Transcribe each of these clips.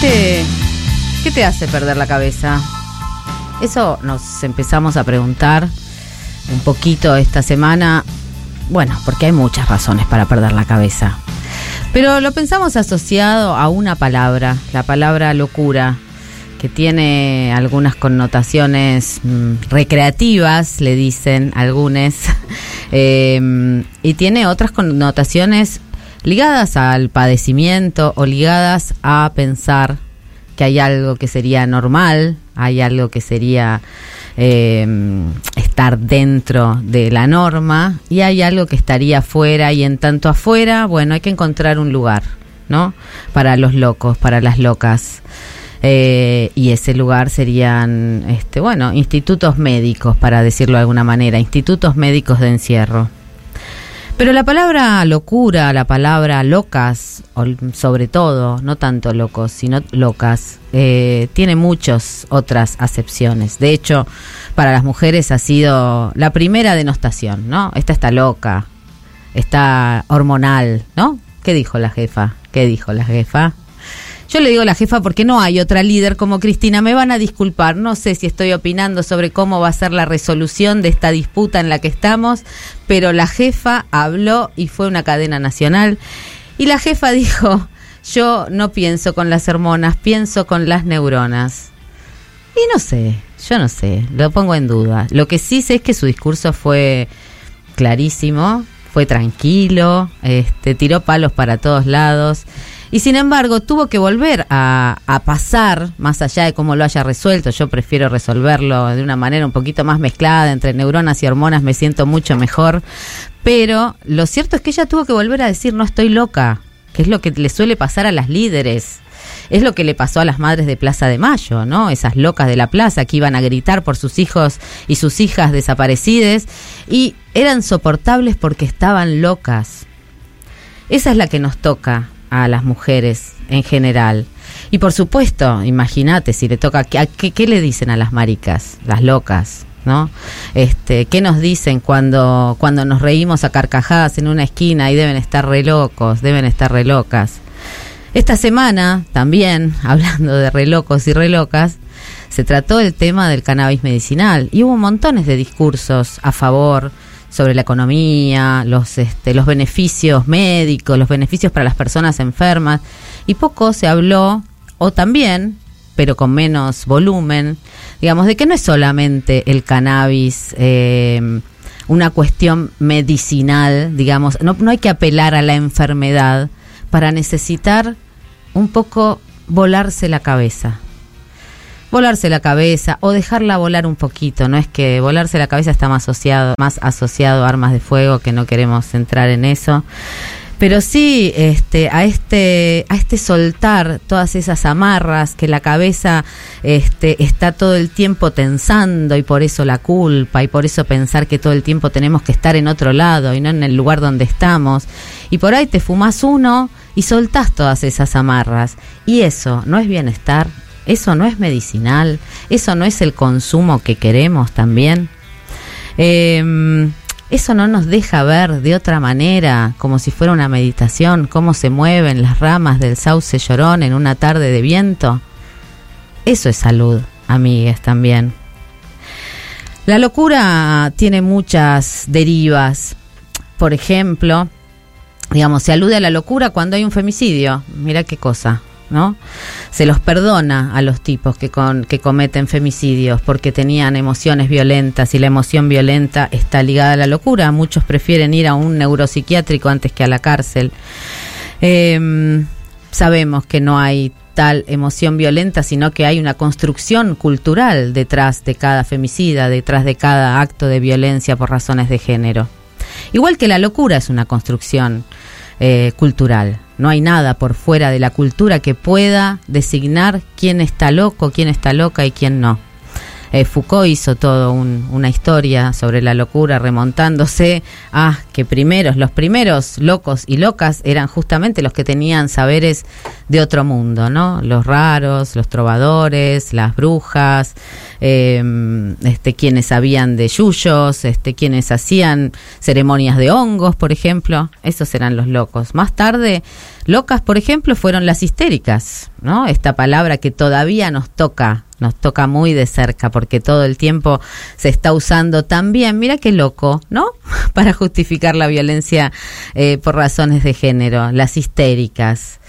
qué te hace perder la cabeza? Eso nos empezamos a preguntar un poquito esta semana. Bueno, porque hay muchas razones para perder la cabeza. Pero lo pensamos asociado a una palabra, la palabra locura, que tiene algunas connotaciones mm, recreativas, le dicen algunos, eh, y tiene otras connotaciones ligadas al padecimiento o ligadas a pensar que hay algo que sería normal, hay algo que sería eh, estar dentro de la norma y hay algo que estaría afuera y en tanto afuera, bueno, hay que encontrar un lugar, ¿no? Para los locos, para las locas. Eh, y ese lugar serían, este, bueno, institutos médicos, para decirlo de alguna manera, institutos médicos de encierro. Pero la palabra locura, la palabra locas, sobre todo, no tanto locos, sino locas, eh, tiene muchas otras acepciones. De hecho, para las mujeres ha sido la primera denostación, ¿no? Esta está loca, está hormonal, ¿no? ¿Qué dijo la jefa? ¿Qué dijo la jefa? Yo le digo a la jefa porque no hay otra líder como Cristina. Me van a disculpar, no sé si estoy opinando sobre cómo va a ser la resolución de esta disputa en la que estamos, pero la jefa habló y fue una cadena nacional. Y la jefa dijo, yo no pienso con las hormonas, pienso con las neuronas. Y no sé, yo no sé, lo pongo en duda. Lo que sí sé es que su discurso fue clarísimo, fue tranquilo, este, tiró palos para todos lados. Y sin embargo, tuvo que volver a, pasar, más allá de cómo lo haya resuelto, yo prefiero resolverlo de una manera un poquito más mezclada entre neuronas y hormonas, me siento mucho mejor. Pero lo cierto es que ella tuvo que volver a decir, no estoy loca, que es lo que le suele pasar a las líderes. Es lo que le pasó a las madres de Plaza de Mayo, ¿no? Esas locas de la plaza que iban a gritar por sus hijos y sus hijas desaparecidas y eran soportables porque estaban locas. Esa es la que nos toca a las mujeres en general. Y por supuesto, imagínate si le toca, ¿qué, qué, le dicen a las maricas, las locas? ¿no? Este, ¿qué nos dicen cuando, cuando nos reímos a carcajadas en una esquina y deben estar re locos, deben estar re locas? Esta semana, también, hablando de re locos y re locas, se trató el tema del cannabis medicinal y hubo montones de discursos a favor, sobre la economía, los, este, los beneficios médicos, los beneficios para las personas enfermas, y poco se habló, o también, pero con menos volumen, digamos, de que no es solamente el cannabis eh, una cuestión medicinal, digamos, no, no hay que apelar a la enfermedad para necesitar un poco volarse la cabeza volarse la cabeza o dejarla volar un poquito. No es que volarse la cabeza está más asociado, más asociado a armas de fuego, que no queremos entrar en eso. Pero sí, este, a este, a este soltar todas esas amarras que la cabeza este, está todo el tiempo tensando y por eso la culpa y por eso pensar que todo el tiempo tenemos que estar en otro lado y no en el lugar donde estamos. Y por ahí te fumas uno y soltás todas esas amarras. Y eso no es bienestar, ¿Eso no es medicinal? ¿Eso no es el consumo que queremos también? Em, eso no nos deja ver de otra manera, como si fuera una meditación, cómo se mueven las ramas del sauce llorón en una tarde de viento. Eso es salud, amigues, también. La locura tiene muchas derivas. Por ejemplo, digamos, se alude a la locura cuando hay un femicidio. Mira qué cosa. ¿No? Se los perdona a los tipos que, con, que cometen femicidios porque tenían emociones violentas y la emoción violenta está ligada a la locura. Muchos prefieren ir a un neuropsiquiátrico antes que a la cárcel. Em, sabemos que no hay tal emoción violenta, sino que hay una construcción cultural detrás de cada femicida, detrás de cada acto de violencia por razones de género. Igual que la locura es una construcción eh, cultural. No hay nada por fuera de la cultura que pueda designar quién está loco, quién está loca y quién no. Eh, Foucault hizo todo una historia sobre la locura remontándose a que primeros, los primeros locos y locas eran justamente los que tenían saberes de otro mundo, ¿no? Los raros, los trovadores, las brujas, eh, este, quienes sabían de yuyos, este, quienes hacían ceremonias de hongos, por ejemplo, esos eran los locos. Más tarde, locas, por ejemplo, fueron las histéricas, ¿no? Esta palabra que todavía nos toca nos toca muy de cerca porque todo el tiempo se está usando también, mira qué loco, ¿no? Para justificar la violencia eh, por razones de género, las histéricas.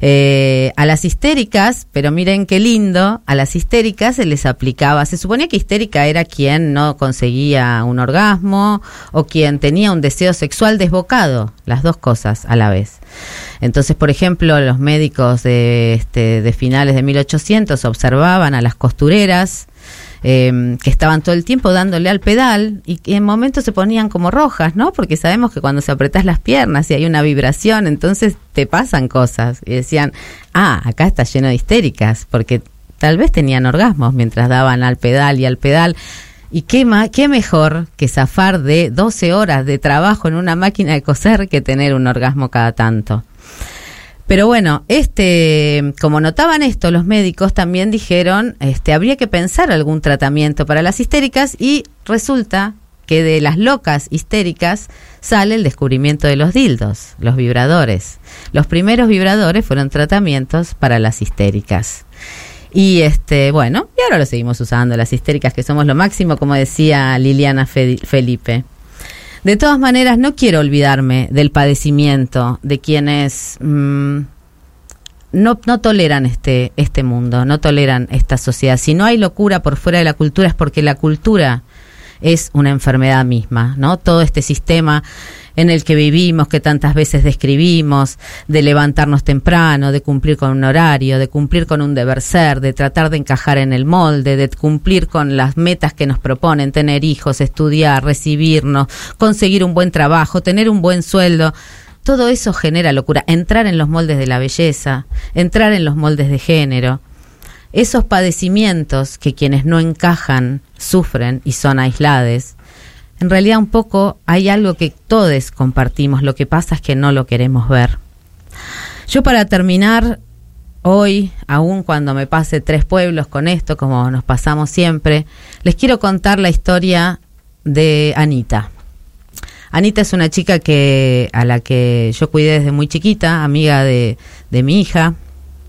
Eh, a las histéricas, pero miren qué lindo, a las histéricas se les aplicaba, se suponía que histérica era quien no conseguía un orgasmo o quien tenía un deseo sexual desbocado, las dos cosas a la vez. Entonces, por ejemplo, los médicos de, este, de finales de 1800 observaban a las costureras em, que estaban todo el tiempo dándole al pedal y que en momentos se ponían como rojas, ¿no? Porque sabemos que cuando se apretas las piernas y hay una vibración, entonces te pasan cosas. Y decían, ah, acá está lleno de histéricas, porque tal vez tenían orgasmos mientras daban al pedal y al pedal. Y qué, qué mejor que zafar de 12 horas de trabajo en una máquina de coser que tener un orgasmo cada tanto. Pero bueno, este, como notaban esto, los médicos también dijeron, este, habría que pensar algún tratamiento para las histéricas y resulta que de las locas histéricas sale el descubrimiento de los dildos, los vibradores. Los primeros vibradores fueron tratamientos para las histéricas. Y este, bueno, y ahora lo seguimos usando, las histéricas que somos lo máximo, como decía Liliana Felipe. De todas maneras, no quiero olvidarme del padecimiento de quienes mm, no, no toleran este, este mundo, no toleran esta sociedad. Si no hay locura por fuera de la cultura es porque la cultura es una enfermedad misma, ¿no? Todo este sistema en el que vivimos, que tantas veces describimos, de levantarnos temprano, de cumplir con un horario, de cumplir con un deber ser, de tratar de encajar en el molde, de cumplir con las metas que nos proponen, tener hijos, estudiar, recibirnos, conseguir un buen trabajo, tener un buen sueldo. Todo eso genera locura. Entrar en los moldes de la belleza, entrar en los moldes de género. Esos padecimientos que quienes no encajan sufren y son aislados, en realidad un poco hay algo que todos compartimos, lo que pasa es que no lo queremos ver. Yo para terminar, hoy, aun cuando me pase tres pueblos con esto, como nos pasamos siempre, les quiero contar la historia de Anita. Anita es una chica que a la que yo cuidé desde muy chiquita, amiga de, mi hija.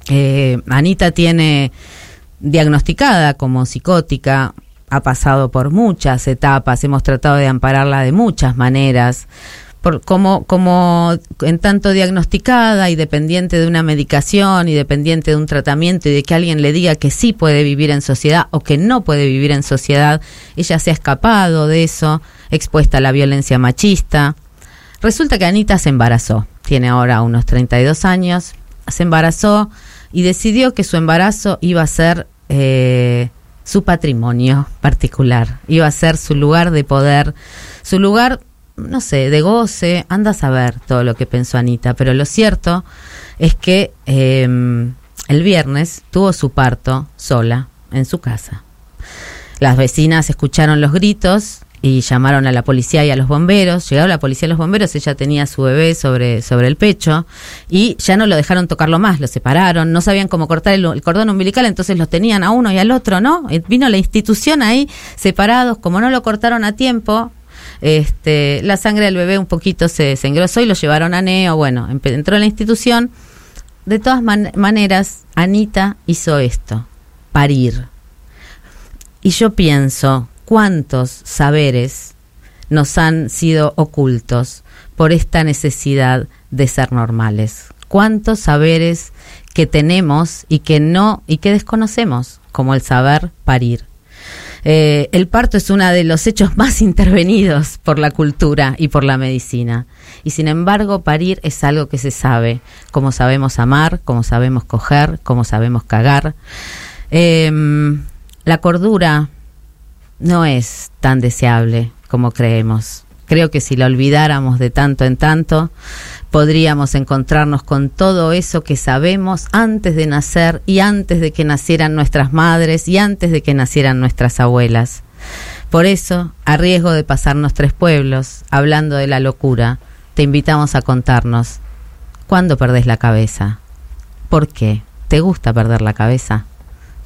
Eh, Anita tiene diagnosticada como psicótica ha pasado por muchas etapas, hemos tratado de ampararla de muchas maneras, por, como, como en tanto diagnosticada y dependiente de una medicación y dependiente de un tratamiento y de que alguien le diga que sí puede vivir en sociedad o que no puede vivir en sociedad, ella se ha escapado de eso, expuesta a la violencia machista. Resulta que Anita se embarazó, tiene ahora unos 32 años, se embarazó y decidió que su embarazo iba a ser... Eh, su patrimonio particular, iba a ser su lugar de poder, su lugar, no sé, de goce, anda a saber todo lo que pensó Anita, pero lo cierto es que em, el viernes tuvo su parto sola en su casa. Las vecinas escucharon los gritos y llamaron a la policía y a los bomberos. Llegaron la policía y los bomberos, ella tenía su bebé sobre, sobre el pecho y ya no lo dejaron tocarlo más, lo separaron, no sabían cómo cortar el, cordón umbilical, entonces los tenían a uno y al otro, ¿no? Vino la institución ahí separados, como no lo cortaron a tiempo, este, la sangre del bebé un poquito se, se engrosó y lo llevaron a Neo, bueno, entró en la institución. De todas maneras, Anita hizo esto, parir. Y yo pienso, cuántos saberes nos han sido ocultos por esta necesidad de ser normales. Cuántos saberes que tenemos y que no y que desconocemos, como el saber parir. Eh, el parto es uno de los hechos más intervenidos por la cultura y por la medicina. Y sin embargo, parir es algo que se sabe, como sabemos amar, como sabemos coger, como sabemos cagar. Em, la cordura no es tan deseable como creemos. Creo que si la olvidáramos de tanto en tanto, podríamos encontrarnos con todo eso que sabemos antes de nacer y antes de que nacieran nuestras madres y antes de que nacieran nuestras abuelas. Por eso, a riesgo de pasarnos tres pueblos, hablando de la locura, te invitamos a contarnos, ¿cuándo perdés la cabeza? ¿Por qué? ¿Te gusta perder la cabeza?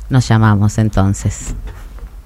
Nos llamamos entonces.